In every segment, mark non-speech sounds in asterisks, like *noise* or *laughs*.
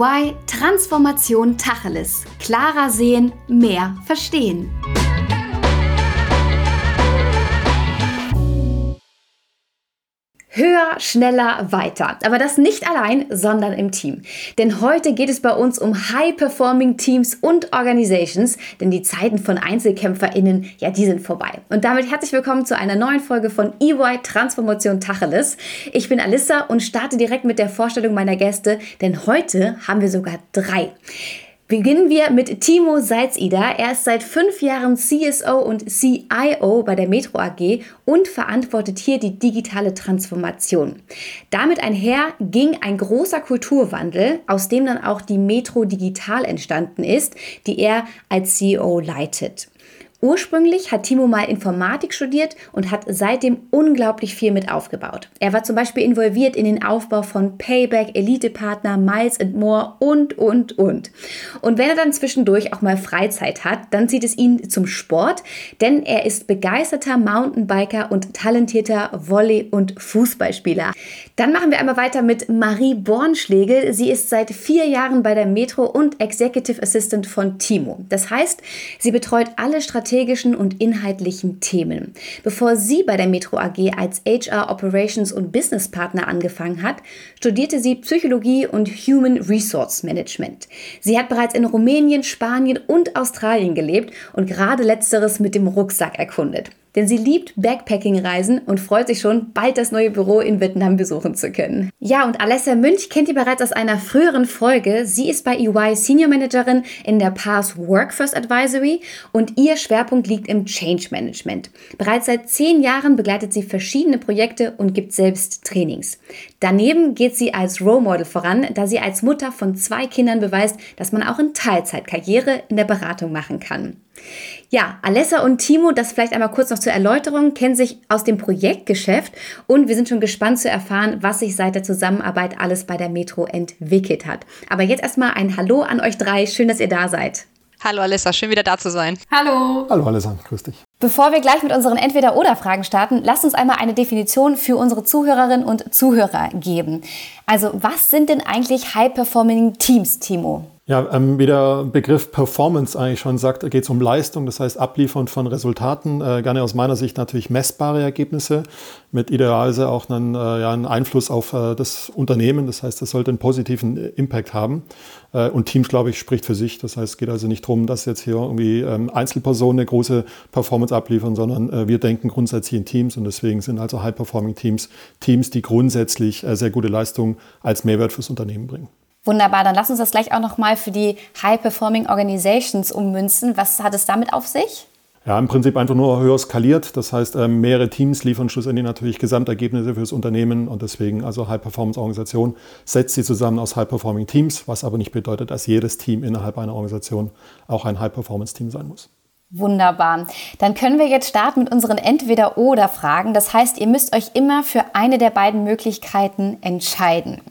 EY Transformation Tacheles. Klarer sehen, mehr verstehen. Höher, schneller, weiter. Aber das nicht allein, sondern im Team. Denn heute geht es bei uns um High-Performing Teams und Organizations, denn die Zeiten von EinzelkämpferInnen, ja, die sind vorbei. Und damit herzlich willkommen zu einer neuen Folge von EY Transformation Tacheles. Ich bin Alissa und starte direkt mit der Vorstellung meiner Gäste, denn heute haben wir sogar drei. Beginnen wir mit Timo Salzider. Er ist seit fünf Jahren CSO und CIO bei der Metro AG und verantwortet hier die digitale Transformation. Damit einher ging ein großer Kulturwandel, aus dem dann auch die Metro Digital entstanden ist, die er als CEO leitet. Ursprünglich hat Timo mal Informatik studiert und hat seitdem unglaublich viel mit aufgebaut. Er war zum Beispiel involviert in den Aufbau von Payback, Elite-Partner, Miles and More und, und, und. Und wenn er dann zwischendurch auch mal Freizeit hat, dann zieht es ihn zum Sport, denn er ist begeisterter Mountainbiker und talentierter Volley- und Fußballspieler. Dann machen wir einmal weiter mit Marie Bornschlegel. Sie ist seit vier Jahren bei der Metro und Executive Assistant von Timo. Das heißt, sie betreut alle Strategien strategischen und inhaltlichen Themen. Bevor sie bei der Metro AG als HR Operations und Business Partner angefangen hat, studierte sie Psychologie und Human Resource Management. Sie hat bereits in Rumänien, Spanien und Australien gelebt und gerade letzteres mit dem Rucksack erkundet denn sie liebt Backpacking-Reisen und freut sich schon, bald das neue Büro in Vietnam besuchen zu können. Ja, und Alessia Münch kennt ihr bereits aus einer früheren Folge. Sie ist bei EY Senior Managerin in der PAS Workforce Advisory und ihr Schwerpunkt liegt im Change Management. Bereits seit zehn Jahren begleitet sie verschiedene Projekte und gibt selbst Trainings. Daneben geht sie als Role Model voran, da sie als Mutter von zwei Kindern beweist, dass man auch in Teilzeit Karriere in der Beratung machen kann. Ja, Alessa und Timo, das vielleicht einmal kurz noch zur Erläuterung, kennen sich aus dem Projektgeschäft und wir sind schon gespannt zu erfahren, was sich seit der Zusammenarbeit alles bei der Metro entwickelt hat. Aber jetzt erstmal ein Hallo an euch drei. Schön, dass ihr da seid. Hallo Alissa, schön wieder da zu sein. Hallo. Hallo Alissa, grüß dich. Bevor wir gleich mit unseren Entweder-Oder-Fragen starten, lasst uns einmal eine Definition für unsere Zuhörerinnen und Zuhörer geben. Also, was sind denn eigentlich High-Performing Teams, Timo? Ja, ähm, wie der Begriff Performance eigentlich schon sagt, geht es um Leistung, das heißt Abliefern von Resultaten, äh, gerne aus meiner Sicht natürlich messbare Ergebnisse mit idealerweise auch einen, äh, ja, einen Einfluss auf äh, das Unternehmen, das heißt, das sollte einen positiven Impact haben. Äh, und Teams, glaube ich, spricht für sich, das heißt, es geht also nicht darum, dass jetzt hier irgendwie ähm, Einzelpersonen eine große Performance abliefern, sondern äh, wir denken grundsätzlich in Teams und deswegen sind also High-Performing Teams die grundsätzlich äh, sehr gute Leistung als Mehrwert fürs Unternehmen bringen. Wunderbar, dann lass uns das gleich auch nochmal für die High-Performing Organizations ummünzen. Was hat es damit auf sich? Ja, im Prinzip einfach nur höher skaliert. Das heißt, ähm, mehrere Teams liefern schlussendlich natürlich Gesamtergebnisse für das Unternehmen und deswegen also High-Performance-Organisation setzt sie zusammen aus High-Performing Teams, was aber nicht bedeutet, dass jedes Team innerhalb einer Organisation auch ein High-Performance-Team sein muss. Wunderbar. Dann können wir jetzt starten mit unseren Entweder-Oder-Fragen. Das heißt, ihr müsst euch immer für eine der beiden Möglichkeiten entscheiden.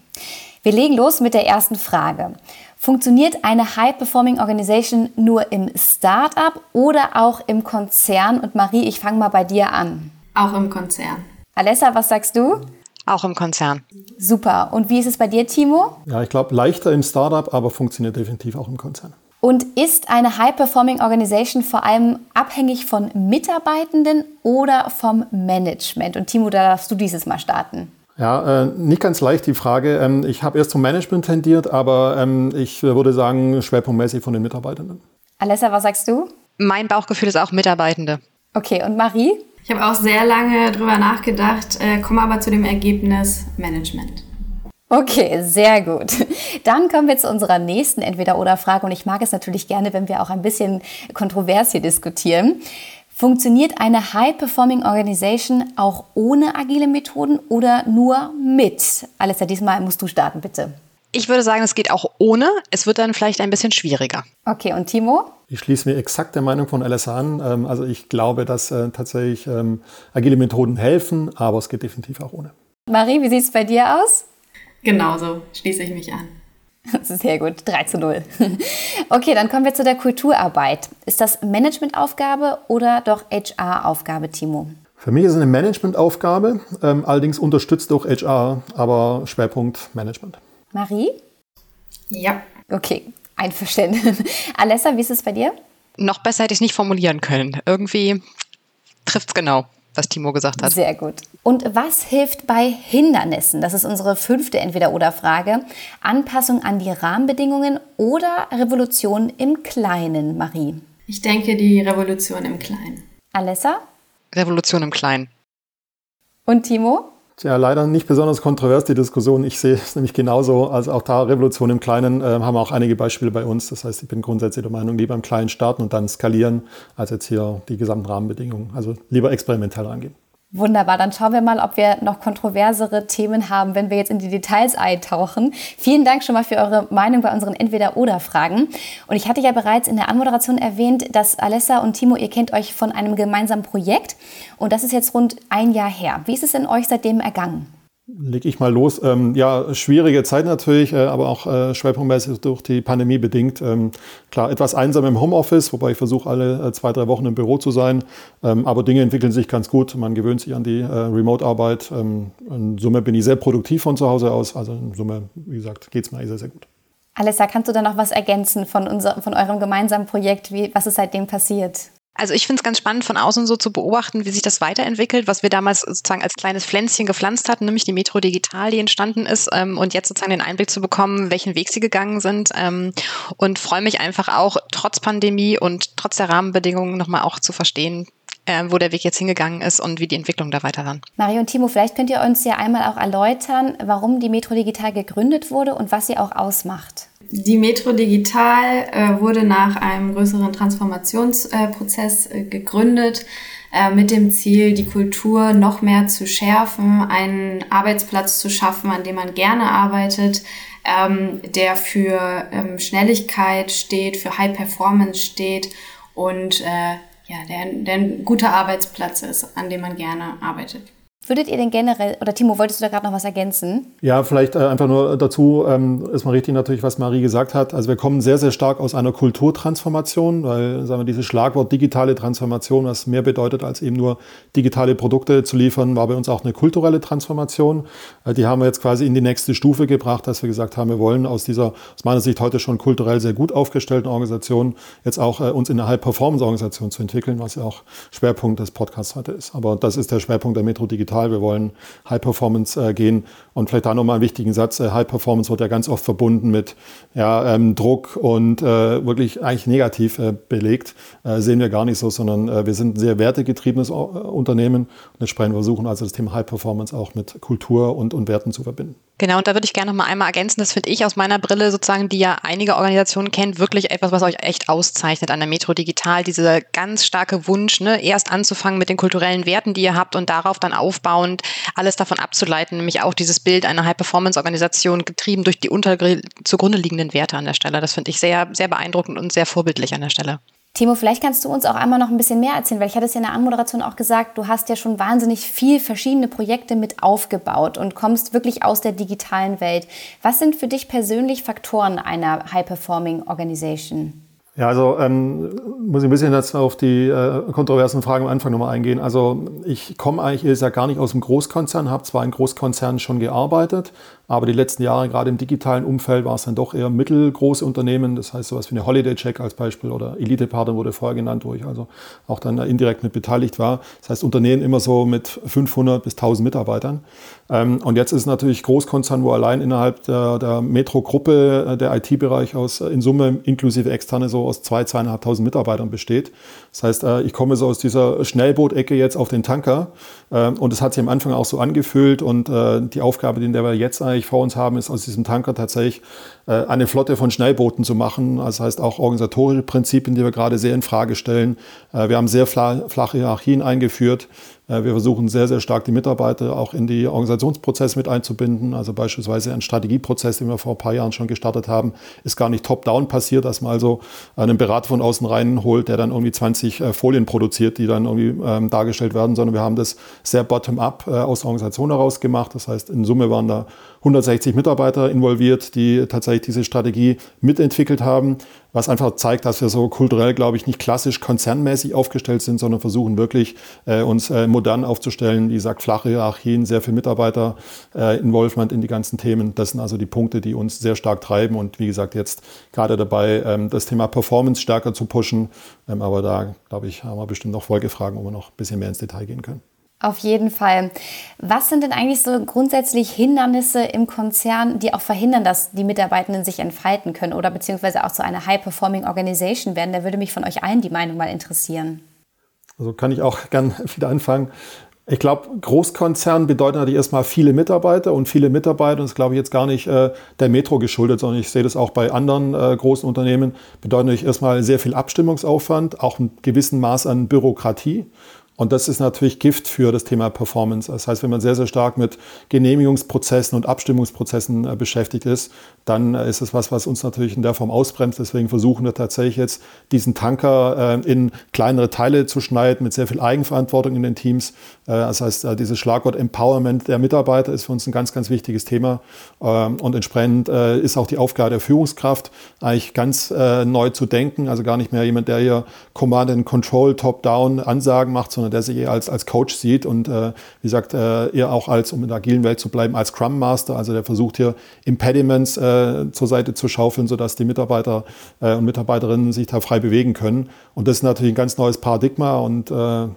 Wir legen los mit der ersten Frage. Funktioniert eine High-Performing Organization nur im Startup oder auch im Konzern? Und Marie, ich fange mal bei dir an. Auch im Konzern. Alessa, was sagst du? Auch im Konzern. Super. Und wie ist es bei dir, Timo? Ja, ich glaube, leichter im Startup, aber funktioniert definitiv auch im Konzern. Und ist eine High-Performing Organization vor allem abhängig von Mitarbeitenden oder vom Management? Und Timo, da darfst du dieses Mal starten. Ja, äh, nicht ganz leicht die Frage. Ähm, ich habe erst zum Management tendiert, aber ähm, ich würde sagen, schwerpunktmäßig von den Mitarbeitenden. Alessa, was sagst du? Mein Bauchgefühl ist auch Mitarbeitende. Okay, und Marie? Ich habe auch sehr lange drüber nachgedacht, äh, komme aber zu dem Ergebnis Management. Okay, sehr gut. Dann kommen wir zu unserer nächsten Entweder-Oder-Frage und ich mag es natürlich gerne, wenn wir auch ein bisschen kontrovers hier diskutieren. Funktioniert eine High-Performing Organization auch ohne agile Methoden oder nur mit? Alessa, diesmal musst du starten, bitte. Ich würde sagen, es geht auch ohne. Es wird dann vielleicht ein bisschen schwieriger. Okay, und Timo? Ich schließe mir exakt der Meinung von Alessa an. Ähm, also ich glaube, dass äh, tatsächlich ähm, agile Methoden helfen, aber es geht definitiv auch ohne. Marie, wie sieht es bei dir aus? Genauso schließe ich mich an. *laughs* Sehr gut, 3 zu 0. *laughs* Okay, dann kommen wir zu der Kulturarbeit. Ist das Managementaufgabe oder doch HR-Aufgabe, Timo? Für mich ist es eine Managementaufgabe, ähm, allerdings unterstützt durch HR, aber Schwerpunkt Management. Marie? Ja. Okay, einverstanden. *laughs* Alessa, wie ist es bei dir? Noch besser hätte ich es nicht formulieren können. Irgendwie trifft es genau was Timo gesagt hat. Sehr gut. Und was hilft bei Hindernissen? Das ist unsere fünfte Entweder-Oder-Frage. Anpassung an die Rahmenbedingungen oder Revolution im Kleinen, Marie? Ich denke, die Revolution im Kleinen. Alessa? Revolution im Kleinen. Und Timo? Ja, leider nicht besonders kontrovers die Diskussion. Ich sehe es nämlich genauso. Also auch da Revolution im Kleinen äh, haben wir auch einige Beispiele bei uns. Das heißt, ich bin grundsätzlich der Meinung, lieber im Kleinen starten und dann skalieren, als jetzt hier die gesamten Rahmenbedingungen. Also lieber experimentell rangehen. Wunderbar, dann schauen wir mal, ob wir noch kontroversere Themen haben, wenn wir jetzt in die Details eintauchen. Vielen Dank schon mal für eure Meinung bei unseren Entweder-Oder-Fragen. Und ich hatte ja bereits in der Anmoderation erwähnt, dass Alessa und Timo, ihr kennt euch von einem gemeinsamen Projekt. Und das ist jetzt rund ein Jahr her. Wie ist es denn euch seitdem ergangen? Leg ich mal los. Ähm, ja, schwierige Zeit natürlich, äh, aber auch äh, schwerpunktmäßig durch die Pandemie bedingt. Ähm, klar, etwas einsam im Homeoffice, wobei ich versuche, alle äh, zwei, drei Wochen im Büro zu sein. Ähm, aber Dinge entwickeln sich ganz gut. Man gewöhnt sich an die äh, Remote-Arbeit. Ähm, in Summe bin ich sehr produktiv von zu Hause aus. Also in Summe, wie gesagt, geht es mir sehr, sehr gut. Alessa, kannst du da noch was ergänzen von, unser, von eurem gemeinsamen Projekt? Wie, was ist seitdem passiert? Also ich finde es ganz spannend, von außen so zu beobachten, wie sich das weiterentwickelt, was wir damals sozusagen als kleines Pflänzchen gepflanzt hatten, nämlich die Metro Digital, die entstanden ist, ähm, und jetzt sozusagen den Einblick zu bekommen, welchen Weg sie gegangen sind. Ähm, und freue mich einfach auch, trotz Pandemie und trotz der Rahmenbedingungen nochmal auch zu verstehen, äh, wo der Weg jetzt hingegangen ist und wie die Entwicklung da weiter war. Mario und Timo, vielleicht könnt ihr uns ja einmal auch erläutern, warum die Metro Digital gegründet wurde und was sie auch ausmacht. Die Metro Digital äh, wurde nach einem größeren Transformationsprozess äh, gegründet äh, mit dem Ziel, die Kultur noch mehr zu schärfen, einen Arbeitsplatz zu schaffen, an dem man gerne arbeitet, ähm, der für ähm, Schnelligkeit steht, für High Performance steht und äh, ja, der, der ein guter Arbeitsplatz ist, an dem man gerne arbeitet. Würdet ihr denn generell, oder Timo, wolltest du da gerade noch was ergänzen? Ja, vielleicht äh, einfach nur dazu, ähm, ist mal richtig natürlich, was Marie gesagt hat. Also wir kommen sehr, sehr stark aus einer Kulturtransformation, weil, sagen wir, dieses Schlagwort digitale Transformation, was mehr bedeutet, als eben nur digitale Produkte zu liefern, war bei uns auch eine kulturelle Transformation. Äh, die haben wir jetzt quasi in die nächste Stufe gebracht, dass wir gesagt haben, wir wollen aus dieser, aus meiner Sicht heute schon kulturell sehr gut aufgestellten Organisation jetzt auch äh, uns in eine High-Performance-Organisation zu entwickeln, was ja auch Schwerpunkt des Podcasts heute ist. Aber das ist der Schwerpunkt der Metro Digital digital, wir wollen High Performance äh, gehen. Und vielleicht da nochmal einen wichtigen Satz. Äh, High Performance wird ja ganz oft verbunden mit ja, ähm, Druck und äh, wirklich eigentlich negativ äh, belegt. Äh, sehen wir gar nicht so, sondern äh, wir sind ein sehr wertegetriebenes Unternehmen und entsprechend versuchen also das Thema High Performance auch mit Kultur und, und Werten zu verbinden. Genau, und da würde ich gerne noch mal einmal ergänzen, das finde ich aus meiner Brille sozusagen, die ja einige Organisationen kennt, wirklich etwas, was euch echt auszeichnet an der Metro Digital, dieser ganz starke Wunsch, ne, erst anzufangen mit den kulturellen Werten, die ihr habt und darauf dann aufbauend alles davon abzuleiten, nämlich auch dieses Bild einer High-Performance-Organisation getrieben durch die unter zugrunde liegenden Werte an der Stelle. Das finde ich sehr, sehr beeindruckend und sehr vorbildlich an der Stelle. Timo, vielleicht kannst du uns auch einmal noch ein bisschen mehr erzählen, weil ich hatte es ja in der Anmoderation auch gesagt, du hast ja schon wahnsinnig viel verschiedene Projekte mit aufgebaut und kommst wirklich aus der digitalen Welt. Was sind für dich persönlich Faktoren einer High-Performing Organization? Ja, also ähm, muss ich ein bisschen jetzt auf die äh, kontroversen Fragen am Anfang nochmal eingehen. Also ich komme eigentlich ja gar nicht aus dem Großkonzern, habe zwar in Großkonzernen schon gearbeitet, aber die letzten Jahre, gerade im digitalen Umfeld, war es dann doch eher mittelgroße Unternehmen. Das heißt, sowas wie eine Holiday Check als Beispiel oder Elite Partner wurde vorher genannt, wo ich also auch dann indirekt mit beteiligt war. Das heißt, Unternehmen immer so mit 500 bis 1000 Mitarbeitern. Ähm, und jetzt ist es natürlich Großkonzern, wo allein innerhalb der, der Metro-Gruppe äh, der IT-Bereich aus äh, in Summe inklusive externe so aus zwei, zweieinhalbtausend Mitarbeitern besteht. Das heißt, äh, ich komme so aus dieser Schnellboot-Ecke jetzt auf den Tanker. Ähm, und es hat sich am Anfang auch so angefühlt. Und die Aufgabe, die wir jetzt eigentlich eigentlich vor uns haben, ist aus diesem Tanker tatsächlich äh, eine Flotte von Schnellbooten zu machen. Das heißt auch organisatorische Prinzipien, die wir gerade sehr in Frage stellen. Äh, wir haben sehr flache Hierarchien eingeführt. Äh, wir versuchen sehr, sehr stark die Mitarbeiter auch in die Organisationsprozesse mit einzubinden. Also beispielsweise ein Strategieprozess, den wir vor ein paar Jahren schon gestartet haben, ist gar nicht top-down passiert, dass man also einen Berater von außen reinholt, der dann irgendwie 20 äh, Folien produziert, die dann irgendwie ähm, dargestellt werden, sondern wir haben das sehr bottom-up äh, aus der Organisation heraus gemacht. Das heißt, in Summe waren da 160 Mitarbeiter involviert, die tatsächlich diese Strategie mitentwickelt haben. Was einfach zeigt, dass wir so kulturell, glaube ich, nicht klassisch konzernmäßig aufgestellt sind, sondern versuchen wirklich äh, uns äh, modern aufzustellen. Wie gesagt, flache Hierarchien, sehr viel Mitarbeiter-Involvement äh, in die ganzen Themen. Das sind also die Punkte, die uns sehr stark treiben und wie gesagt, jetzt gerade dabei, ähm, das Thema Performance stärker zu pushen. Ähm, aber da, glaube ich, haben wir bestimmt noch Folgefragen, wo wir noch ein bisschen mehr ins Detail gehen können. Auf jeden Fall. Was sind denn eigentlich so grundsätzlich Hindernisse im Konzern, die auch verhindern, dass die Mitarbeitenden sich entfalten können oder beziehungsweise auch zu einer High-Performing Organization werden? Da würde mich von euch allen die Meinung mal interessieren. Also kann ich auch *laughs* gern wieder anfangen. Ich glaube, Großkonzern bedeutet natürlich erstmal viele Mitarbeiter und viele Mitarbeiter, und das glaube ich jetzt gar nicht äh, der Metro geschuldet, sondern ich sehe das auch bei anderen äh, großen Unternehmen, bedeutet natürlich erstmal sehr viel Abstimmungsaufwand, auch ein gewissen Maß an Bürokratie. Und das ist natürlich Gift für das Thema Performance. Das heißt, wenn man sehr, sehr stark mit Genehmigungsprozessen und Abstimmungsprozessen äh, beschäftigt ist, dann äh, ist es was, was uns natürlich in der Form ausbremst. Deswegen versuchen wir tatsächlich jetzt, diesen Tanker äh, in kleinere Teile zu schneiden, mit sehr viel Eigenverantwortung in den Teams. Äh, das heißt, äh, dieses Schlagwort Empowerment der Mitarbeiter ist für uns ein ganz, ganz wichtiges Thema. Ähm, und entsprechend äh, ist auch die Aufgabe der Führungskraft eigentlich ganz neu zu denken. Also gar nicht mehr jemand, der hier Command and Control, Top-Down Ansagen macht, sondern der sich eher als, als Coach sieht und wie gesagt, eher auch als, um in der agilen Welt zu bleiben, als Scrum Master. Also der versucht hier Impediments zur Seite zu schaufeln, sodass die Mitarbeiter und Mitarbeiterinnen sich da frei bewegen können. Und das ist natürlich ein ganz neues Paradigma und äh,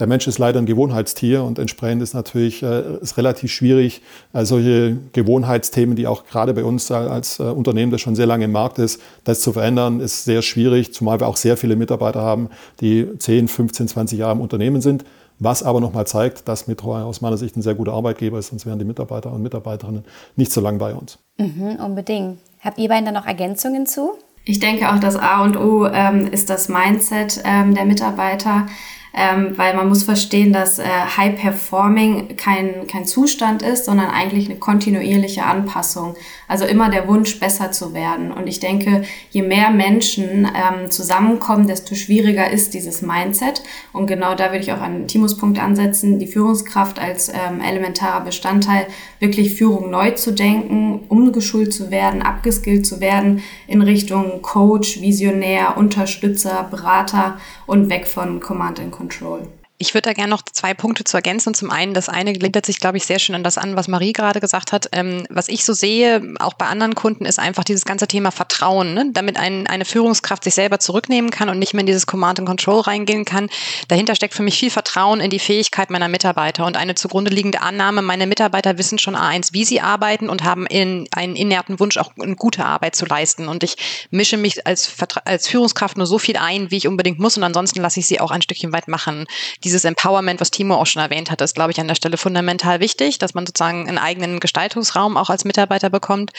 der Mensch ist leider ein Gewohnheitstier und entsprechend ist natürlich äh, ist relativ schwierig, äh, solche Gewohnheitsthemen, die auch gerade bei uns als äh, Unternehmen, das schon sehr lange im Markt ist, das zu verändern, ist sehr schwierig, zumal wir auch sehr viele Mitarbeiter haben, die 10, 15, 20 Jahre im Unternehmen sind. Was aber nochmal zeigt, dass Metro aus meiner Sicht ein sehr guter Arbeitgeber ist, sonst wären die Mitarbeiter und Mitarbeiterinnen nicht so lange bei uns. Mhm, unbedingt. Habt ihr beiden da noch Ergänzungen zu? Ich denke auch, das A und O ähm, ist das Mindset ähm, der Mitarbeiter ähm, weil man muss verstehen, dass äh, High Performing kein, kein Zustand ist, sondern eigentlich eine kontinuierliche Anpassung. Also immer der Wunsch, besser zu werden. Und ich denke, je mehr Menschen ähm, zusammenkommen, desto schwieriger ist dieses Mindset. Und genau da würde ich auch an Timos Punkt ansetzen, die Führungskraft als ähm, elementarer Bestandteil, wirklich Führung neu zu denken, umgeschult zu werden, abgeskillt zu werden in Richtung Coach, Visionär, Unterstützer, Berater und weg von Command and Control. Control. Ich würde da gerne noch zwei Punkte zu ergänzen. Zum einen, das eine gliedert sich, glaube ich, sehr schön an das an, was Marie gerade gesagt hat. Ähm, was ich so sehe, auch bei anderen Kunden, ist einfach dieses ganze Thema Vertrauen, ne? damit ein, eine Führungskraft sich selber zurücknehmen kann und nicht mehr in dieses Command and Control reingehen kann. Dahinter steckt für mich viel Vertrauen in die Fähigkeit meiner Mitarbeiter und eine zugrunde liegende Annahme, meine Mitarbeiter wissen schon A1, wie sie arbeiten und haben in, einen inerten Wunsch, auch eine gute Arbeit zu leisten. Und ich mische mich als, als Führungskraft nur so viel ein, wie ich unbedingt muss und ansonsten lasse ich sie auch ein Stückchen weit machen. Die dieses Empowerment, was Timo auch schon erwähnt hat, ist, glaube ich, an der Stelle fundamental wichtig, dass man sozusagen einen eigenen Gestaltungsraum auch als Mitarbeiter bekommt.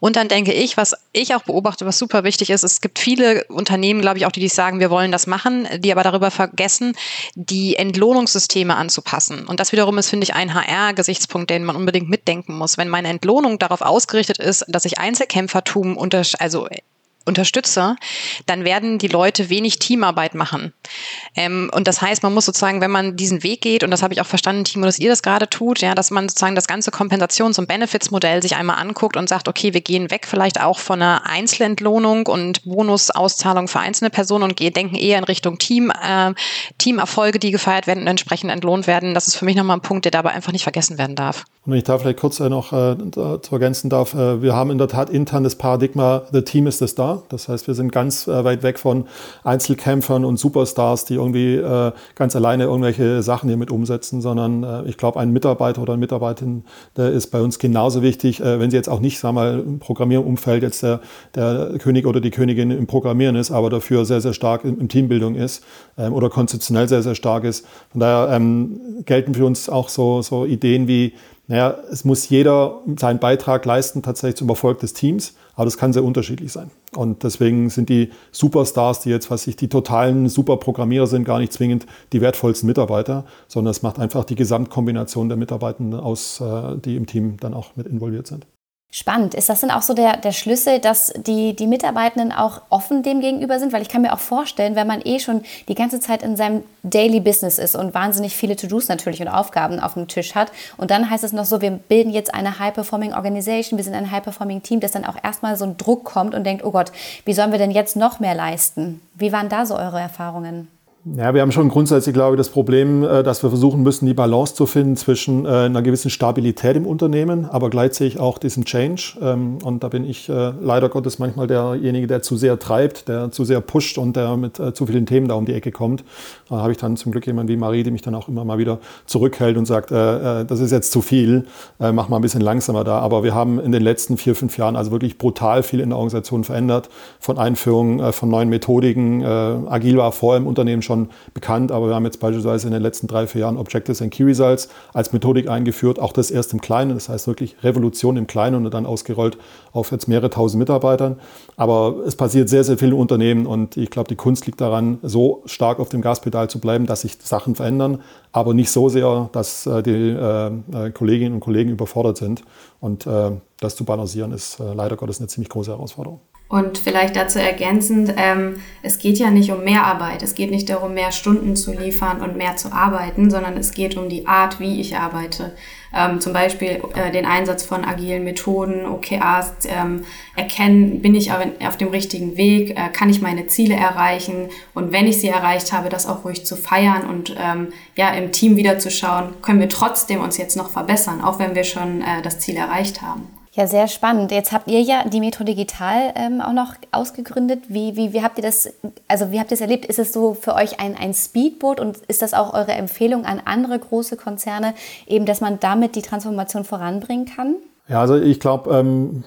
Und dann denke ich, was ich auch beobachte, was super wichtig ist, es gibt viele Unternehmen, glaube ich, auch die, die sagen, wir wollen das machen, die aber darüber vergessen, die Entlohnungssysteme anzupassen. Und das wiederum ist, finde ich, ein HR-Gesichtspunkt, den man unbedingt mitdenken muss. Wenn meine Entlohnung darauf ausgerichtet ist, dass ich Einzelkämpfertum unter, also unterstütze, dann werden die Leute wenig Teamarbeit machen. Ähm, und das heißt, man muss sozusagen, wenn man diesen Weg geht, und das habe ich auch verstanden, Timo, dass ihr das gerade tut, ja, dass man sozusagen das ganze Kompensations- und Benefits-Modell sich einmal anguckt und sagt, okay, wir gehen weg vielleicht auch von einer Einzelentlohnung und Bonusauszahlung für einzelne Personen und gehen, denken eher in Richtung Team, äh, Teamerfolge, die gefeiert werden und entsprechend entlohnt werden. Das ist für mich nochmal ein Punkt, der dabei einfach nicht vergessen werden darf. Und wenn ich da vielleicht kurz äh, noch äh, zu ergänzen darf, äh, wir haben in der Tat intern das Paradigma, the team is the star. Das heißt, wir sind ganz äh, weit weg von Einzelkämpfern und Superstars, die irgendwie äh, ganz alleine irgendwelche Sachen hier mit umsetzen, sondern äh, ich glaube, ein Mitarbeiter oder eine Mitarbeiterin, der ist bei uns genauso wichtig, äh, wenn sie jetzt auch nicht, sagen mal, im Programmierumfeld jetzt der, der König oder die Königin im Programmieren ist, aber dafür sehr, sehr stark in, in Teambildung ist ähm, oder konzeptionell sehr, sehr stark ist. Von daher ähm, gelten für uns auch so, so Ideen wie, naja, es muss jeder seinen Beitrag leisten tatsächlich zum Erfolg des Teams, aber das kann sehr unterschiedlich sein. Und deswegen sind die Superstars, die jetzt, was ich, die totalen Superprogrammierer sind, gar nicht zwingend die wertvollsten Mitarbeiter, sondern es macht einfach die Gesamtkombination der Mitarbeitenden aus, äh, die im Team dann auch mit involviert sind. Spannend. Ist das denn auch so der, der Schlüssel, dass die, die Mitarbeitenden auch offen dem gegenüber sind? Weil ich kann mir auch vorstellen, wenn man eh schon die ganze Zeit in seinem Daily Business ist und wahnsinnig viele To-Dos natürlich und Aufgaben auf dem Tisch hat und dann heißt es noch so, wir bilden jetzt eine High-Performing Organization, wir sind ein High-Performing Team, dass dann auch erstmal so ein Druck kommt und denkt, oh Gott, wie sollen wir denn jetzt noch mehr leisten? Wie waren da so eure Erfahrungen? Ja, wir haben schon grundsätzlich, glaube ich, das Problem, äh, dass wir versuchen müssen, die Balance zu finden zwischen äh, einer gewissen Stabilität im Unternehmen, aber gleichzeitig auch diesen Change. Ähm, und da bin ich äh, leider Gottes manchmal derjenige, der zu sehr treibt, der zu sehr pusht und der mit zu vielen Themen da um die Ecke kommt. Da habe ich dann zum Glück jemanden wie Marie, die mich dann auch immer mal wieder zurückhält und sagt, das ist jetzt zu viel, mach mal ein bisschen langsamer da. Aber wir haben in den letzten vier, fünf Jahren also wirklich brutal viel in der Organisation verändert, von Einführung von neuen Methodiken. Agil war vorher im Unternehmen schon schon bekannt, aber wir haben jetzt beispielsweise in den letzten drei, vier Jahren Objectives and Key Results als Methodik eingeführt, auch das erst im Kleinen, das heißt wirklich Revolution im Kleinen und dann ausgerollt auf jetzt mehrere tausend Mitarbeitern. Aber es passiert sehr, sehr viel im Unternehmen und ich glaube, die Kunst liegt daran, so stark auf dem Gaspedal zu bleiben, dass sich Sachen verändern, aber nicht so sehr, dass äh, die äh, äh, Kolleginnen und Kollegen überfordert sind. Und das zu balancieren ist leider Gottes eine ziemlich große Herausforderung. Und vielleicht dazu ergänzend, ähm, es geht ja nicht um mehr Arbeit, es geht nicht darum, mehr Stunden zu liefern und mehr zu arbeiten, sondern es geht um die Art, wie ich arbeite. Ähm, zum Beispiel äh, den Einsatz von agilen Methoden, OKRs, ähm, erkennen, bin ich auf dem richtigen Weg, äh, kann ich meine Ziele erreichen und wenn ich sie erreicht habe, das auch ruhig zu feiern und ähm, ja im Team wieder zu schauen, können wir trotzdem uns jetzt noch verbessern, auch wenn wir schon äh, das Ziel erreicht haben. Ja, sehr spannend. Jetzt habt ihr ja die Metro Digital ähm, auch noch ausgegründet. Wie, wie, wie habt ihr das, also wie habt ihr es erlebt? Ist es so für euch ein, ein Speedboot und ist das auch eure Empfehlung an andere große Konzerne, eben, dass man damit die Transformation voranbringen kann? Ja, also ich glaube, ähm,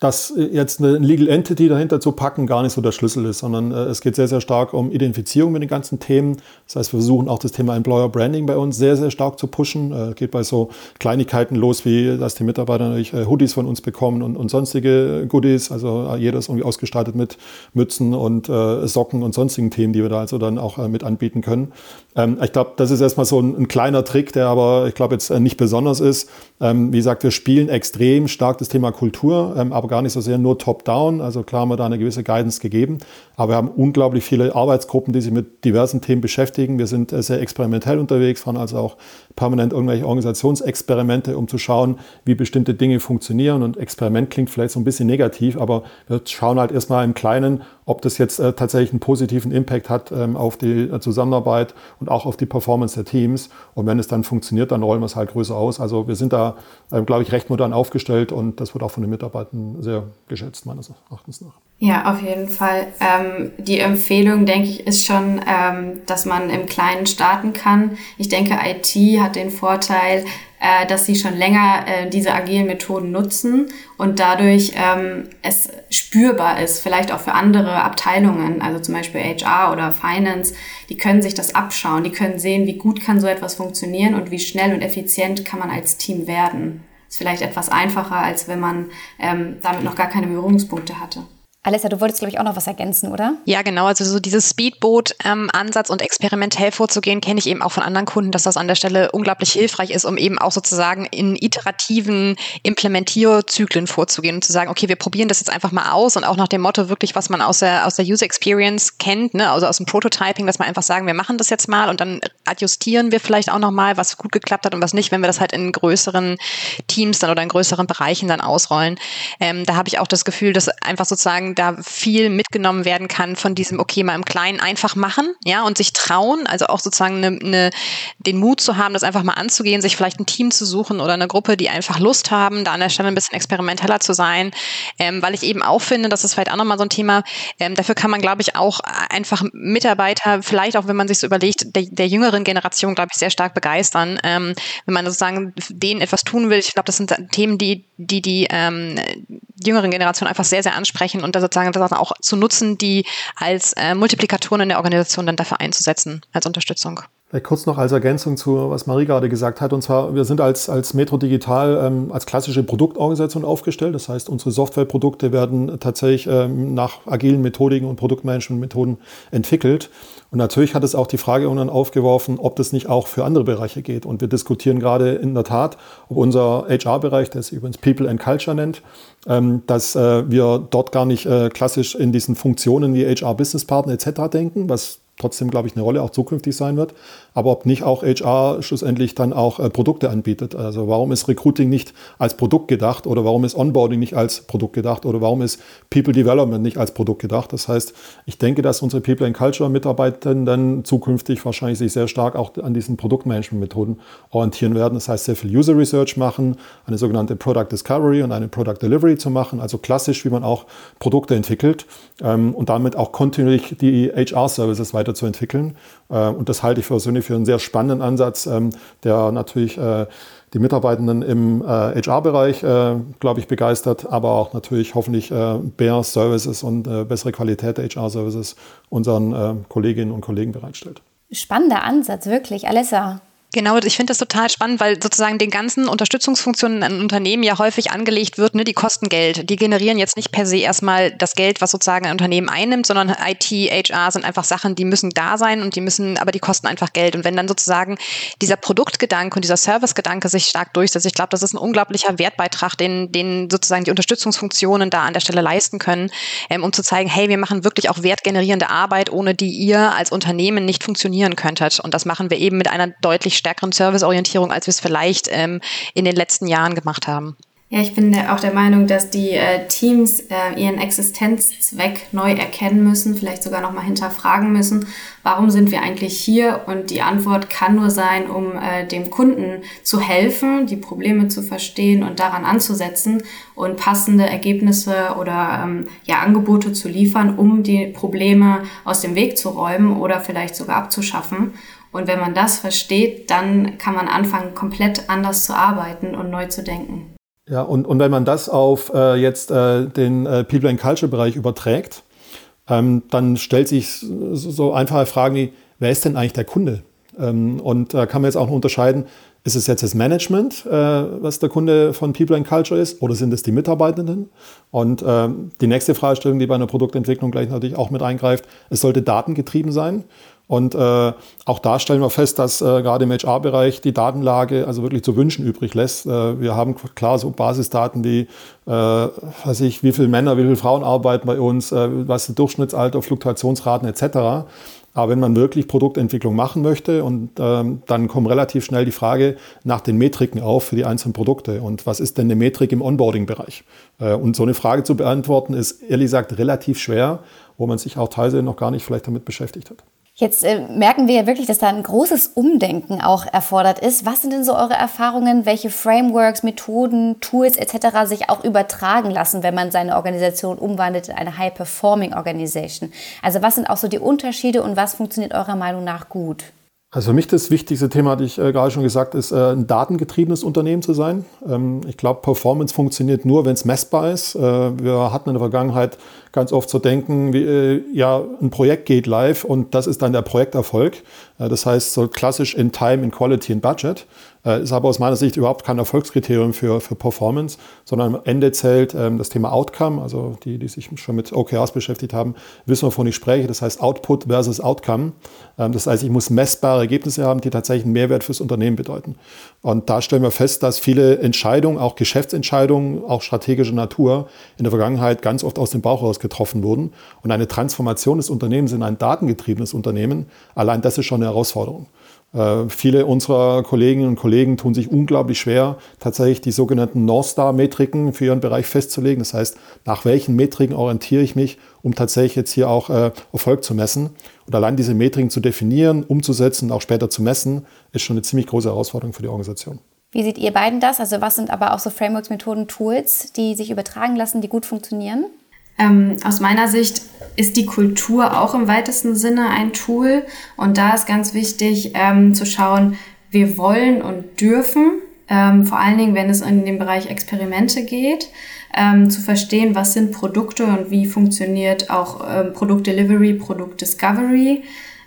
dass jetzt eine Legal Entity dahinter zu packen gar nicht so der Schlüssel ist, sondern äh, es geht sehr, sehr stark um Identifizierung mit den ganzen Themen. Das heißt, wir versuchen auch das Thema Employer Branding bei uns sehr, sehr stark zu pushen. Äh, geht bei so Kleinigkeiten los, wie dass die Mitarbeiter natürlich äh, Hoodies von uns bekommen und, und sonstige Goodies. Also äh, jeder ist irgendwie ausgestattet mit Mützen und äh, Socken und sonstigen Themen, die wir da also dann auch äh, mit anbieten können. Ähm, ich glaube, das ist erstmal so ein, ein, kleiner Trick, der aber, ich glaube, jetzt nicht besonders ist. Ähm, wie gesagt, wir spielen extrem stark das Thema Kultur, ähm, aber gar nicht so sehr nur top-down. Also klar haben wir da eine gewisse Guidance gegeben, aber wir haben unglaublich viele Arbeitsgruppen, die sich mit diversen Themen beschäftigen. Wir sind äh, sehr experimentell unterwegs, fahren also auch permanent irgendwelche Organisationsexperimente, um zu schauen, wie bestimmte Dinge funktionieren. Und Experiment klingt vielleicht so ein bisschen negativ, aber wir schauen halt erstmal im Kleinen, ob das jetzt äh, tatsächlich einen positiven Impact hat ähm, auf die äh, Zusammenarbeit und auch auf die Performance der Teams. Und wenn es dann funktioniert, dann rollen wir es halt größer aus. Also wir sind da, ähm, glaube ich, recht modern aufgestellt und das wird auch von den Mitarbeitern sehr geschätzt, meines Erachtens nach. Ja, auf jeden Fall. Ähm, die Empfehlung, denke ich, ist schon, ähm, dass man im Kleinen starten kann. Ich denke, IT hat den Vorteil, äh, dass sie schon länger äh, diese agilen Methoden nutzen und dadurch ähm, es spürbar ist, vielleicht auch für andere Abteilungen, also zum Beispiel HR oder Finance, die können sich das abschauen, die können sehen, wie gut kann so etwas funktionieren und wie schnell und effizient kann man als Team werden. Ist vielleicht etwas einfacher, als wenn man ähm, damit noch gar keine Berührungspunkte hatte. Alessa, du wolltest, glaube ich, auch noch was ergänzen, oder? Ja, genau. Also so dieses Speedboot-Ansatz ähm, und experimentell vorzugehen, kenne ich eben auch von anderen Kunden, dass das an der Stelle unglaublich hilfreich ist, um eben auch sozusagen in iterativen Implementierzyklen vorzugehen und zu sagen, okay, wir probieren das jetzt einfach mal aus und auch nach dem Motto wirklich, was man aus der, aus der User Experience kennt, ne? also aus dem Prototyping, dass wir einfach sagen, wir machen das jetzt mal und dann adjustieren wir vielleicht auch nochmal, was gut geklappt hat und was nicht, wenn wir das halt in größeren Teams dann oder in größeren Bereichen dann ausrollen. Ähm, da habe ich auch das Gefühl, dass einfach sozusagen da viel mitgenommen werden kann von diesem, okay, mal im Kleinen einfach machen, ja, und sich trauen, also auch sozusagen eine, eine, den Mut zu haben, das einfach mal anzugehen, sich vielleicht ein Team zu suchen oder eine Gruppe, die einfach Lust haben, da an der Stelle ein bisschen experimenteller zu sein, ähm, weil ich eben auch finde, das ist vielleicht auch nochmal so ein Thema, ähm, dafür kann man, glaube ich, auch einfach Mitarbeiter, vielleicht auch, wenn man sich so überlegt, der, der jüngeren Generation, glaube ich, sehr stark begeistern, ähm, wenn man sozusagen denen etwas tun will. Ich glaube, das sind Themen, die die, die ähm, jüngeren Generationen einfach sehr, sehr ansprechen und da sozusagen das auch zu nutzen, die als äh, Multiplikatoren in der Organisation dann dafür einzusetzen, als Unterstützung. Kurz noch als Ergänzung zu, was Marie gerade gesagt hat. Und zwar, wir sind als, als Metro Digital ähm, als klassische Produktorganisation aufgestellt. Das heißt, unsere Softwareprodukte werden tatsächlich ähm, nach agilen Methodiken und Produktmanagementmethoden entwickelt. Und natürlich hat es auch die Frage irgendwann aufgeworfen, ob das nicht auch für andere Bereiche geht. Und wir diskutieren gerade in der Tat, ob unser HR-Bereich, der sich übrigens People and Culture nennt, ähm, dass äh, wir dort gar nicht äh, klassisch in diesen Funktionen wie HR-Business-Partner etc. denken, was trotzdem, glaube ich, eine Rolle auch zukünftig sein wird. Aber ob nicht auch HR schlussendlich dann auch äh, Produkte anbietet. Also warum ist Recruiting nicht als Produkt gedacht oder warum ist Onboarding nicht als Produkt gedacht oder warum ist People Development nicht als Produkt gedacht. Das heißt, ich denke, dass unsere People and Culture Mitarbeitenden zukünftig wahrscheinlich sich sehr stark auch an diesen Produktmanagement-Methoden orientieren werden. Das heißt, sehr viel User Research machen, eine sogenannte Product Discovery und eine Product Delivery zu machen. Also klassisch, wie man auch Produkte entwickelt ähm, und damit auch kontinuierlich die HR-Services weiter weiterzuentwickeln. Äh, und das halte ich persönlich für einen sehr spannenden Ansatz, ähm, der natürlich äh, die Mitarbeitenden im HR-Bereich, äh, glaube ich, begeistert, aber auch natürlich hoffentlich mehr Services und bessere Qualität der HR-Services unseren Kolleginnen und Kollegen bereitstellt. Spannender Ansatz, wirklich. Alessa, Genau, ich finde das total spannend, weil sozusagen den ganzen Unterstützungsfunktionen in Unternehmen ja häufig angelegt wird, ne, die kosten Geld. Die generieren jetzt nicht per se erstmal das Geld, was sozusagen ein Unternehmen einnimmt, sondern IT, HR sind einfach Sachen, die müssen da sein und die müssen, aber die kosten einfach Geld. Und wenn dann sozusagen dieser Produktgedanke und dieser Servicegedanke sich stark durchsetzt, ich glaube, das ist ein unglaublicher Wertbeitrag, den, den sozusagen die Unterstützungsfunktionen da an der Stelle leisten können, ähm, um zu zeigen, hey, wir machen wirklich auch wertgenerierende Arbeit, ohne die ihr als Unternehmen nicht funktionieren könntet. Und das machen wir eben mit einer deutlich stärkeren Serviceorientierung, als wir es vielleicht ähm, in den letzten Jahren gemacht haben. Ja, ich bin auch der Meinung, dass die äh, Teams äh, ihren Existenzzweck neu erkennen müssen, vielleicht sogar nochmal hinterfragen müssen, warum sind wir eigentlich hier? Und die Antwort kann nur sein, um äh, dem Kunden zu helfen, die Probleme zu verstehen und daran anzusetzen und passende Ergebnisse oder ähm, ja, Angebote zu liefern, um die Probleme aus dem Weg zu räumen oder vielleicht sogar abzuschaffen. Und wenn man das versteht, dann kann man anfangen, komplett anders zu arbeiten und neu zu denken. Ja, und, und wenn man das auf äh, jetzt äh, den äh, People and Culture Bereich überträgt, ähm, dann stellt sich so einfache Fragen wie, wer ist denn eigentlich der Kunde? Ähm, und da kann man jetzt auch noch unterscheiden, ist es jetzt das Management, äh, was der Kunde von People and Culture ist, oder sind es die Mitarbeitenden? Und ähm, die nächste Fragestellung, die bei einer Produktentwicklung gleich natürlich auch mit eingreift, es sollte datengetrieben sein. Und äh, auch da stellen wir fest, dass äh, gerade im HR-Bereich die Datenlage also wirklich zu wünschen übrig lässt. Äh, wir haben klar so Basisdaten wie, äh, weiß ich, wie viele Männer, wie viele Frauen arbeiten bei uns, äh, was ist Durchschnittsalter, Fluktuationsraten etc. Aber wenn man wirklich Produktentwicklung machen möchte, und ähm, dann kommt relativ schnell die Frage nach den Metriken auf für die einzelnen Produkte. Und was ist denn eine Metrik im Onboarding-Bereich? Äh, und so eine Frage zu beantworten, ist ehrlich gesagt relativ schwer, wo man sich auch teilweise noch gar nicht vielleicht damit beschäftigt hat. Jetzt äh, merken wir ja wirklich, dass da ein großes Umdenken auch erfordert ist. Was sind denn so eure Erfahrungen, welche Frameworks, Methoden, Tools etc. sich auch übertragen lassen, wenn man seine Organisation umwandelt in eine High-Performing Organisation? Also was sind auch so die Unterschiede und was funktioniert eurer Meinung nach gut? Also für mich das wichtigste Thema, hatte ich äh, gerade schon gesagt, ist äh, ein datengetriebenes Unternehmen zu sein. Ähm, ich glaube, Performance funktioniert nur, wenn es messbar ist. Äh, wir hatten in der Vergangenheit ganz oft zu denken, wie, ja, ein Projekt geht live und das ist dann der Projekterfolg. Das heißt, so klassisch in Time, in Quality, in Budget. Äh, ist aber aus meiner Sicht überhaupt kein Erfolgskriterium für, für Performance, sondern am Ende zählt ähm, das Thema Outcome. Also die, die sich schon mit OKRs beschäftigt haben, wissen, wovon ich spreche. Das heißt Output versus Outcome. Ähm, das heißt, ich muss messbare Ergebnisse haben, die tatsächlich einen Mehrwert fürs Unternehmen bedeuten. Und da stellen wir fest, dass viele Entscheidungen, auch Geschäftsentscheidungen, auch strategischer Natur, in der Vergangenheit ganz oft aus dem Bauch heraus getroffen wurden. Und eine Transformation des Unternehmens in ein datengetriebenes Unternehmen, allein das ist schon eine Herausforderung. Äh, viele unserer Kolleginnen und Kollegen tun sich unglaublich schwer, tatsächlich die sogenannten North Star-Metriken für ihren Bereich festzulegen. Das heißt, nach welchen Metriken orientiere ich mich, um tatsächlich jetzt hier auch äh, Erfolg zu messen. Und allein diese Metriken zu definieren, umzusetzen und auch später zu messen, ist schon eine ziemlich große Herausforderung für die Organisation. Wie seht ihr beiden das? Also was sind aber auch so Frameworks, Methoden, Tools, die sich übertragen lassen, die gut funktionieren? Ähm, aus meiner Sicht ist die Kultur auch im weitesten Sinne ein Tool. Und da ist ganz wichtig ähm, zu schauen, wir wollen und dürfen, ähm, vor allen Dingen, wenn es in den Bereich Experimente geht, ähm, zu verstehen, was sind Produkte und wie funktioniert auch ähm, Produktdelivery, Produktdiscovery.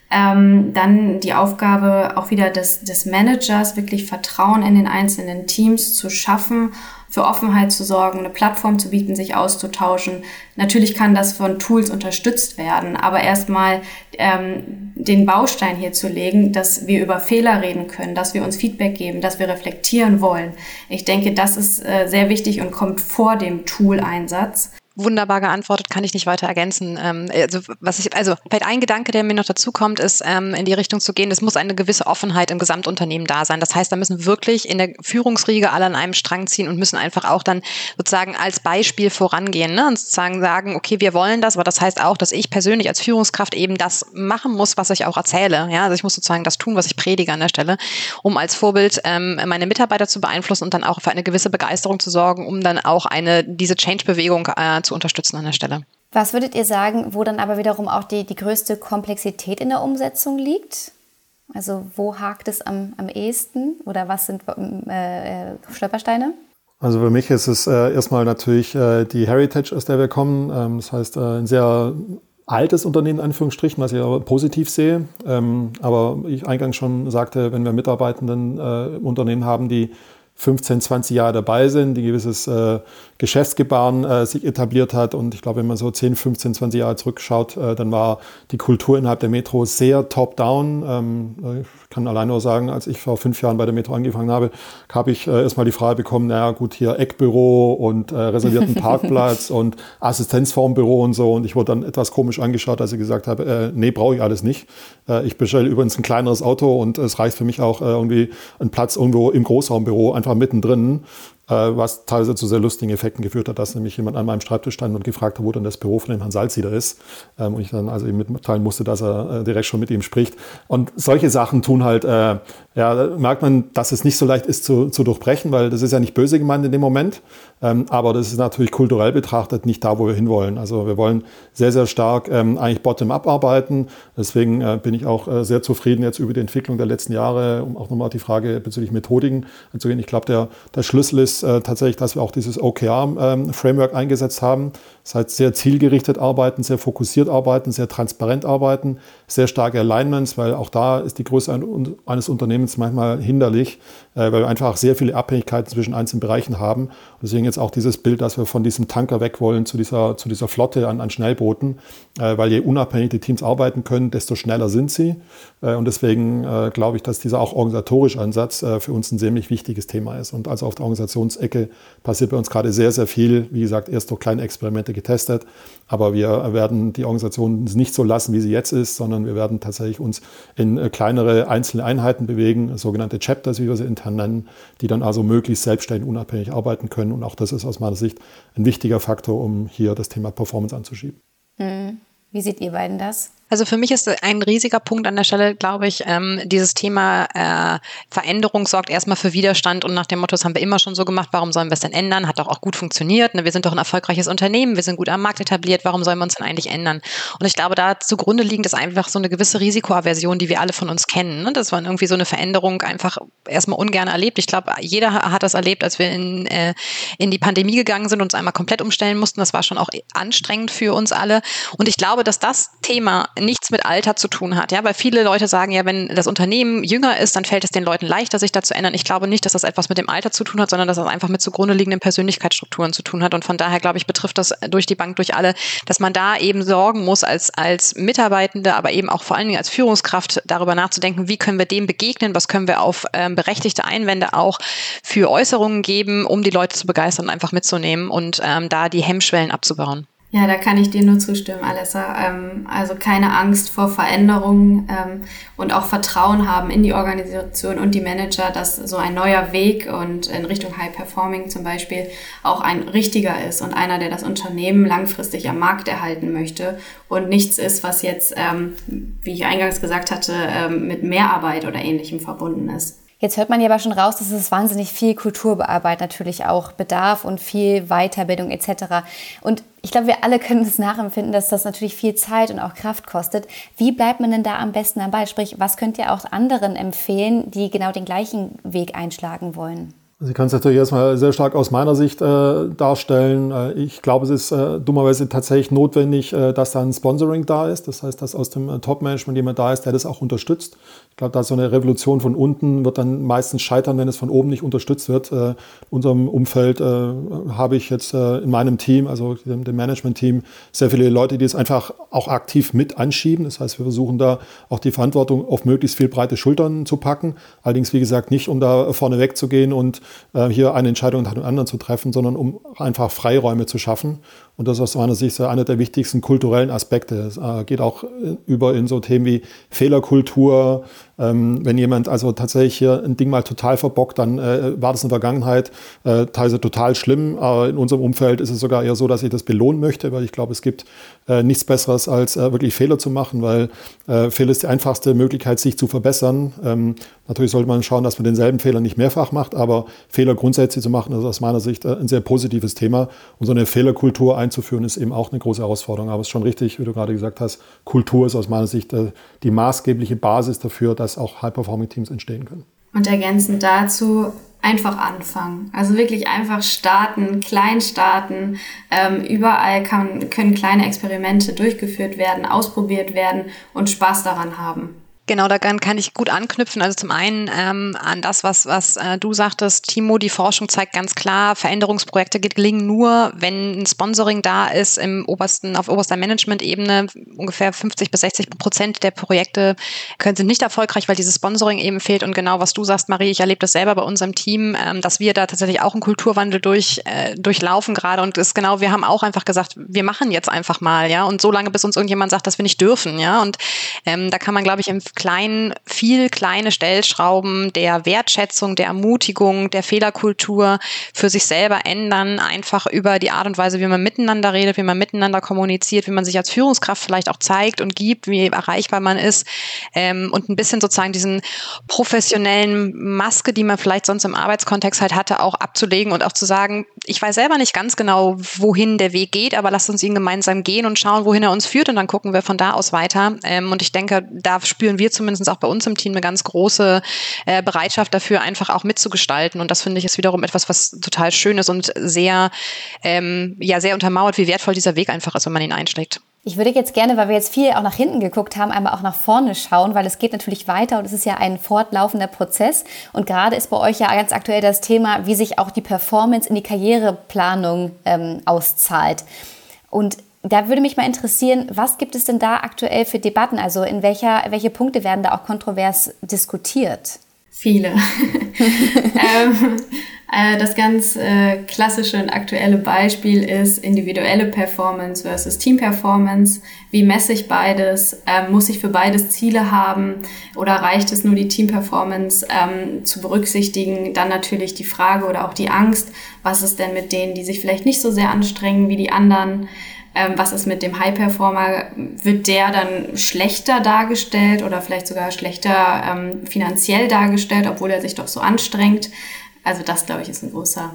Ähm, dann die Aufgabe auch wieder des, des Managers, wirklich Vertrauen in den einzelnen Teams zu schaffen, für Offenheit zu sorgen, eine Plattform zu bieten, sich auszutauschen. Natürlich kann das von Tools unterstützt werden, aber erstmal ähm, den Baustein hier zu legen, dass wir über Fehler reden können, dass wir uns Feedback geben, dass wir reflektieren wollen. Ich denke, das ist äh, sehr wichtig und kommt vor dem Tool-Einsatz wunderbar geantwortet, kann ich nicht weiter ergänzen. Ähm, also, was ich, also vielleicht ein Gedanke, der mir noch dazu kommt, ist, ähm, in die Richtung zu gehen, es muss eine gewisse Offenheit im Gesamtunternehmen da sein. Das heißt, da müssen wirklich in der Führungsriege alle an einem Strang ziehen und müssen einfach auch dann sozusagen als Beispiel vorangehen ne? und sozusagen sagen, okay, wir wollen das, aber das heißt auch, dass ich persönlich als Führungskraft eben das machen muss, was ich auch erzähle. Ja? Also ich muss sozusagen das tun, was ich predige an der Stelle, um als Vorbild ähm, meine Mitarbeiter zu beeinflussen und dann auch für eine gewisse Begeisterung zu sorgen, um dann auch eine diese Change-Bewegung äh, zu unterstützen an der Stelle. Was würdet ihr sagen, wo dann aber wiederum auch die, die größte Komplexität in der Umsetzung liegt? Also wo hakt es am, am ehesten oder was sind äh, Stolpersteine? Also für mich ist es äh, erstmal natürlich äh, die Heritage, aus der wir kommen. Ähm, das heißt, äh, ein sehr altes Unternehmen, in Anführungsstrichen, was ich aber positiv sehe. Ähm, aber ich eingangs schon sagte, wenn wir Mitarbeitenden äh, Unternehmen haben, die 15, 20 Jahre dabei sind, die gewisses äh, Geschäftsgebaren äh, sich etabliert hat. Und ich glaube, wenn man so 10, 15, 20 Jahre zurückschaut, äh, dann war die Kultur innerhalb der Metro sehr top-down. Ähm, ich kann allein nur sagen, als ich vor fünf Jahren bei der Metro angefangen habe, habe ich äh, erstmal die Frage bekommen, naja gut, hier Eckbüro und äh, reservierten *laughs* Parkplatz und Assistenzformbüro und so. Und ich wurde dann etwas komisch angeschaut, als ich gesagt habe, äh, nee, brauche ich alles nicht. Äh, ich bestelle übrigens ein kleineres Auto und es reicht für mich auch äh, irgendwie ein Platz irgendwo im Großraumbüro, einfach mittendrin. Äh, was teilweise zu sehr lustigen Effekten geführt hat, dass nämlich jemand an meinem Schreibtisch stand und gefragt hat, wo denn das Büro von dem Herrn Salzieder ist. Ähm, und ich dann also ihm mitteilen musste, dass er äh, direkt schon mit ihm spricht. Und solche Sachen tun halt, äh, ja, merkt man, dass es nicht so leicht ist zu, zu durchbrechen, weil das ist ja nicht böse gemeint in dem Moment. Ähm, aber das ist natürlich kulturell betrachtet nicht da, wo wir hinwollen. Also wir wollen sehr, sehr stark ähm, eigentlich bottom-up arbeiten. Deswegen bin ich auch sehr zufrieden jetzt über die Entwicklung der letzten Jahre, um auch nochmal die Frage bezüglich Methodiken anzugehen. Ich glaube, der, der Schlüssel ist, äh, tatsächlich, dass wir auch dieses OKR-Framework ähm, eingesetzt haben. Das heißt, sehr zielgerichtet arbeiten, sehr fokussiert arbeiten, sehr transparent arbeiten, sehr starke Alignments, weil auch da ist die Größe eines Unternehmens manchmal hinderlich, äh, weil wir einfach sehr viele Abhängigkeiten zwischen einzelnen Bereichen haben. Und deswegen jetzt auch dieses Bild, dass wir von diesem Tanker weg wollen zu dieser, zu dieser Flotte an, an Schnellbooten, äh, weil je unabhängig die Teams arbeiten können, desto schneller sind sie. Äh, und deswegen äh, glaube ich, dass dieser auch organisatorische Ansatz äh, für uns ein ziemlich wichtiges Thema ist. Und also auf der Organisationsecke passiert bei uns gerade sehr, sehr viel. Wie gesagt, erst durch kleine Experimente getestet, aber wir werden die Organisation nicht so lassen, wie sie jetzt ist, sondern wir werden tatsächlich uns in äh, kleinere einzelne Einheiten bewegen, sogenannte Chapters, wie wir sie intern nennen, die dann also möglichst selbstständig unabhängig arbeiten können. Und auch das ist aus meiner Sicht ein wichtiger Faktor, um hier das Thema Performance anzuschieben. Mhm. Wie seht ihr beiden das? Also für mich ist ein riesiger Punkt an der Stelle, glaube ich, ähm, dieses Thema äh, Veränderung sorgt erstmal für Widerstand und nach dem Motto, das haben wir immer schon so gemacht, warum sollen wir es denn ändern? Hat doch auch gut funktioniert. Ne? Wir sind doch ein erfolgreiches Unternehmen, wir sind gut am Markt etabliert, warum sollen wir uns denn eigentlich ändern? Und ich glaube, da zugrunde liegend ist einfach so eine gewisse Risikoaversion, die wir alle von uns kennen. Ne? Dass man irgendwie so eine Veränderung einfach erstmal ungern erlebt. Ich glaube, jeder hat das erlebt, als wir in, äh, in die Pandemie gegangen sind und uns einmal komplett umstellen mussten. Das war schon auch anstrengend für uns alle. Und ich glaube, dass das Thema nichts mit Alter zu tun hat, ja, weil viele Leute sagen ja, wenn das Unternehmen jünger ist, dann fällt es den Leuten leichter, sich da zu ändern. Ich glaube nicht, dass das etwas mit dem Alter zu tun hat, sondern dass das einfach mit zugrunde liegenden Persönlichkeitsstrukturen zu tun hat. Und von daher, glaube ich, betrifft das durch die Bank, durch alle, dass man da eben sorgen muss als, als Mitarbeitende, aber eben auch vor allen Dingen als Führungskraft darüber nachzudenken, wie können wir dem begegnen, was können wir auf ähm, berechtigte Einwände auch für Äußerungen geben, um die Leute zu begeistern einfach mitzunehmen und ähm, da die Hemmschwellen abzubauen. Ja, da kann ich dir nur zustimmen, Alessa. Ähm, also keine Angst vor Veränderungen ähm, und auch Vertrauen haben in die Organisation und die Manager, dass so ein neuer Weg und in Richtung High Performing zum Beispiel auch ein richtiger ist und einer, der das Unternehmen langfristig am Markt erhalten möchte und nichts ist, was jetzt, ähm, wie ich eingangs gesagt hatte, mit Mehrarbeit oder ähnlichem verbunden ist. Jetzt hört man ja aber schon raus, dass es wahnsinnig viel Kulturbearbeit natürlich auch bedarf und viel Weiterbildung etc. Und ich glaube, wir alle können es nachempfinden, dass das natürlich viel Zeit und auch Kraft kostet. Wie bleibt man denn da am besten Ball? Sprich, was könnt ihr auch anderen empfehlen, die genau den gleichen Weg einschlagen wollen? Sie kann es natürlich erstmal sehr stark aus meiner Sicht äh, darstellen. Äh, ich glaube, es ist äh, dummerweise tatsächlich notwendig, äh, dass da ein Sponsoring da ist. Das heißt, dass aus dem äh, Top-Management jemand da ist, der das auch unterstützt. Ich glaube, da so eine Revolution von unten wird dann meistens scheitern, wenn es von oben nicht unterstützt wird. Äh, in unserem Umfeld habe ich jetzt in meinem Team, also dem, Management-Team, sehr viele Leute, die es einfach auch aktiv mit anschieben. Das heißt, wir versuchen da auch die Verantwortung auf möglichst viel breite Schultern zu packen. Allerdings, wie gesagt, nicht, um da vorne wegzugehen und äh, hier eine Entscheidung nach dem anderen zu treffen, sondern um einfach Freiräume zu schaffen. Und das ist aus meiner Sicht einer der wichtigsten kulturellen Aspekte. Es äh, geht auch äh, über in so Themen wie Fehlerkultur. Ähm, wenn jemand also tatsächlich hier ein Ding mal total verbockt, dann äh, war das in der Vergangenheit äh, teilweise total schlimm. Aber in unserem Umfeld ist es sogar eher so, dass ich das belohnen möchte, weil ich glaube, es gibt äh, nichts Besseres, als äh, wirklich Fehler zu machen, weil äh, Fehler ist die einfachste Möglichkeit, sich zu verbessern. Ähm, natürlich sollte man schauen, dass man denselben Fehler nicht mehrfach macht, aber Fehler grundsätzlich zu machen, ist aus meiner Sicht äh, ein sehr positives Thema. Und so eine Fehlerkultur einzuführen, ist eben auch eine große Herausforderung. Aber es ist schon richtig, wie du gerade gesagt hast, Kultur ist aus meiner Sicht äh, die maßgebliche Basis dafür, dass auch High-Performing-Teams entstehen können. Und ergänzend dazu einfach anfangen. Also wirklich einfach starten, klein starten. Ähm, überall kann, können kleine Experimente durchgeführt werden, ausprobiert werden und Spaß daran haben. Genau, daran kann ich gut anknüpfen. Also zum einen ähm, an das, was, was äh, du sagtest, Timo, die Forschung zeigt ganz klar, Veränderungsprojekte gelingen nur, wenn ein Sponsoring da ist im obersten, auf oberster Management-Ebene. Ungefähr 50 bis 60 Prozent der Projekte können sind nicht erfolgreich, weil dieses Sponsoring eben fehlt. Und genau, was du sagst, Marie, ich erlebe das selber bei unserem Team, ähm, dass wir da tatsächlich auch einen Kulturwandel durch, äh, durchlaufen gerade. Und ist genau, wir haben auch einfach gesagt, wir machen jetzt einfach mal, ja. Und so lange, bis uns irgendjemand sagt, dass wir nicht dürfen, ja. Und ähm, da kann man, glaube ich, im kleinen, viel kleine Stellschrauben der Wertschätzung, der Ermutigung, der Fehlerkultur für sich selber ändern, einfach über die Art und Weise, wie man miteinander redet, wie man miteinander kommuniziert, wie man sich als Führungskraft vielleicht auch zeigt und gibt, wie erreichbar man ist ähm, und ein bisschen sozusagen diesen professionellen Maske, die man vielleicht sonst im Arbeitskontext halt hatte, auch abzulegen und auch zu sagen, ich weiß selber nicht ganz genau, wohin der Weg geht, aber lasst uns ihn gemeinsam gehen und schauen, wohin er uns führt und dann gucken wir von da aus weiter. Ähm, und ich denke, da spüren wir wir zumindest auch bei uns im Team eine ganz große äh, Bereitschaft dafür, einfach auch mitzugestalten. Und das finde ich ist wiederum etwas, was total schön ist und sehr, ähm, ja, sehr untermauert, wie wertvoll dieser Weg einfach ist, wenn man ihn einschlägt. Ich würde jetzt gerne, weil wir jetzt viel auch nach hinten geguckt haben, einmal auch nach vorne schauen, weil es geht natürlich weiter und es ist ja ein fortlaufender Prozess. Und gerade ist bei euch ja ganz aktuell das Thema, wie sich auch die Performance in die Karriereplanung ähm, auszahlt. Und da würde mich mal interessieren, was gibt es denn da aktuell für Debatten? Also in welcher, welche Punkte werden da auch kontrovers diskutiert? Viele. *laughs* ähm, äh, das ganz äh, klassische und aktuelle Beispiel ist individuelle Performance versus Team Performance. Wie messe ich beides? Ähm, muss ich für beides Ziele haben oder reicht es nur die Team Performance ähm, zu berücksichtigen? Dann natürlich die Frage oder auch die Angst, was ist denn mit denen, die sich vielleicht nicht so sehr anstrengen wie die anderen? Ähm, was ist mit dem High-Performer? Wird der dann schlechter dargestellt oder vielleicht sogar schlechter ähm, finanziell dargestellt, obwohl er sich doch so anstrengt? Also das, glaube ich, ist ein großer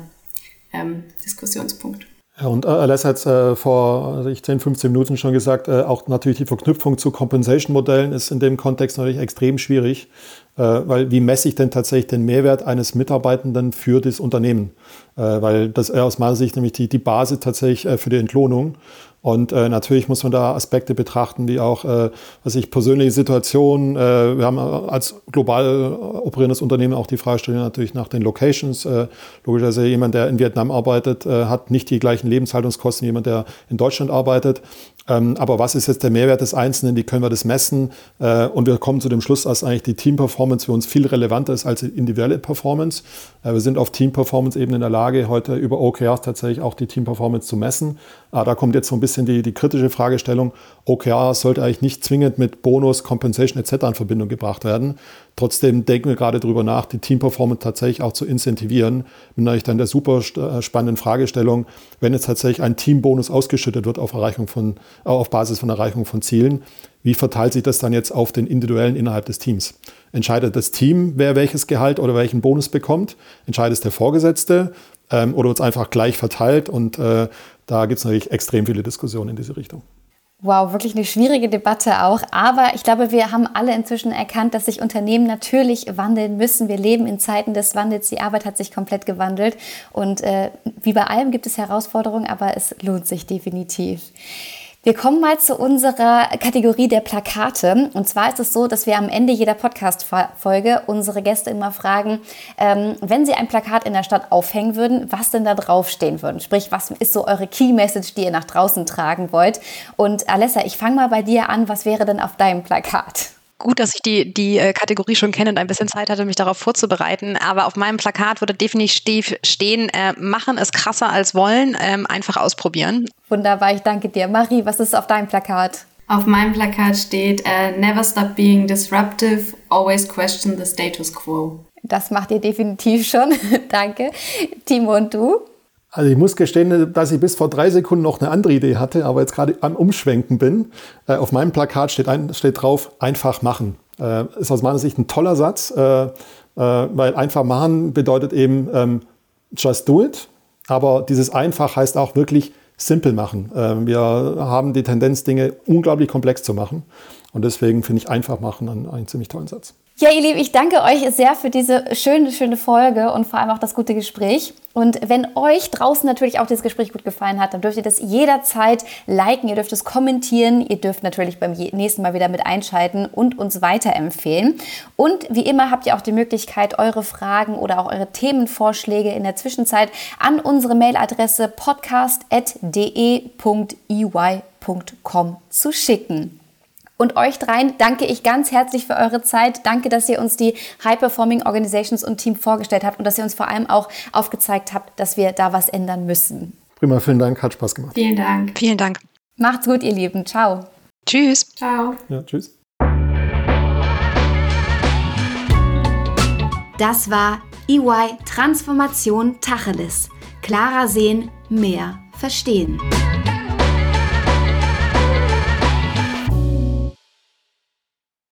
ähm, Diskussionspunkt. Und äh, Alessa hat äh, vor also ich 10, 15 Minuten schon gesagt, äh, auch natürlich die Verknüpfung zu Compensation-Modellen ist in dem Kontext natürlich extrem schwierig, äh, weil wie messe ich denn tatsächlich den Mehrwert eines Mitarbeitenden für das Unternehmen? Äh, weil das ist aus meiner Sicht nämlich die, die Basis tatsächlich äh, für die Entlohnung. Und äh, natürlich muss man da Aspekte betrachten, wie auch, äh, was ich persönliche Situationen. Äh, wir haben als global operierendes Unternehmen auch die Fragestellung natürlich nach den Locations. Äh, logischerweise jemand, der in Vietnam arbeitet, äh, hat nicht die gleichen Lebenshaltungskosten wie jemand, der in Deutschland arbeitet. Ähm, aber was ist jetzt der Mehrwert des Einzelnen? Wie können wir das messen? Äh, und wir kommen zu dem Schluss, dass eigentlich die Team-Performance für uns viel relevanter ist als die individuelle Performance. Äh, wir sind auf Team-Performance-Ebene der Lage, heute über OKRs tatsächlich auch die Team-Performance zu messen. Ah, da kommt jetzt so ein bisschen die, die kritische Fragestellung. OKR sollte eigentlich nicht zwingend mit Bonus, Compensation etc. in Verbindung gebracht werden. Trotzdem denken wir gerade darüber nach, die Team-Performance tatsächlich auch zu incentivieren. Mit natürlich dann der super äh, spannenden Fragestellung, wenn jetzt tatsächlich ein Teambonus ausgeschüttet wird auf, Erreichung von, äh, auf Basis von Erreichung von Zielen, wie verteilt sich das dann jetzt auf den individuellen innerhalb des Teams? Entscheidet das Team, wer welches Gehalt oder welchen Bonus bekommt? Entscheidet es der Vorgesetzte ähm, oder wird es einfach gleich verteilt? Und äh, da gibt es natürlich extrem viele Diskussionen in diese Richtung. Wow, wirklich eine schwierige Debatte auch. Aber ich glaube, wir haben alle inzwischen erkannt, dass sich Unternehmen natürlich wandeln müssen. Wir leben in Zeiten des Wandels. Die Arbeit hat sich komplett gewandelt. Und äh, wie bei allem gibt es Herausforderungen, aber es lohnt sich definitiv. Wir kommen mal zu unserer Kategorie der Plakate. Und zwar ist es so, dass wir am Ende jeder Podcast-Folge unsere Gäste immer fragen, ähm, wenn sie ein Plakat in der Stadt aufhängen würden, was denn da draufstehen würde. Sprich, was ist so eure Key-Message, die ihr nach draußen tragen wollt? Und Alessa, ich fange mal bei dir an. Was wäre denn auf deinem Plakat? Gut, dass ich die, die äh, Kategorie schon kenne und ein bisschen Zeit hatte, mich darauf vorzubereiten. Aber auf meinem Plakat würde definitiv stehen, äh, machen es krasser als wollen, ähm, einfach ausprobieren. Wunderbar, ich danke dir. Marie, was ist auf deinem Plakat? Auf meinem Plakat steht, uh, never stop being disruptive, always question the status quo. Das macht ihr definitiv schon. *laughs* danke. Timo und du? Also ich muss gestehen, dass ich bis vor drei Sekunden noch eine andere Idee hatte, aber jetzt gerade am Umschwenken bin. Äh, auf meinem Plakat steht, ein, steht drauf, einfach machen. Äh, ist aus meiner Sicht ein toller Satz, äh, äh weil einfach machen bedeutet eben ähm, just do it. Aber dieses einfach heißt auch wirklich simpel machen. Äh, wir haben die Tendenz, Dinge unglaublich komplex zu machen. Und deswegen finde ich einfach machen einen, einen ziemlich tollen Satz. Ja, ihr Lieben, ich danke euch sehr für diese schöne, schöne Folge und vor allem auch das gute Gespräch. Und wenn euch draußen natürlich auch dieses Gespräch gut gefallen hat, dann dürft ihr das jederzeit liken, ihr dürft es kommentieren, ihr dürft natürlich beim nächsten Mal wieder mit einschalten und uns weiterempfehlen. Und wie immer habt ihr auch die Möglichkeit, eure Fragen oder auch eure Themenvorschläge in der Zwischenzeit an unsere Mailadresse podcast.de.ey.com zu schicken. Und euch dreien danke ich ganz herzlich für eure Zeit. Danke, dass ihr uns die High Performing Organizations und Team vorgestellt habt und dass ihr uns vor allem auch aufgezeigt habt, dass wir da was ändern müssen. Prima, vielen Dank, hat Spaß gemacht. Vielen Dank. Vielen Dank. Macht's gut, ihr Lieben. Ciao. Tschüss. Ciao. Ja, tschüss. Das war EY Transformation Tacheles. Klarer sehen, mehr verstehen.